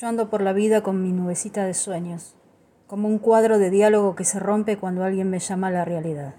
Yo ando por la vida con mi nubecita de sueños, como un cuadro de diálogo que se rompe cuando alguien me llama a la realidad.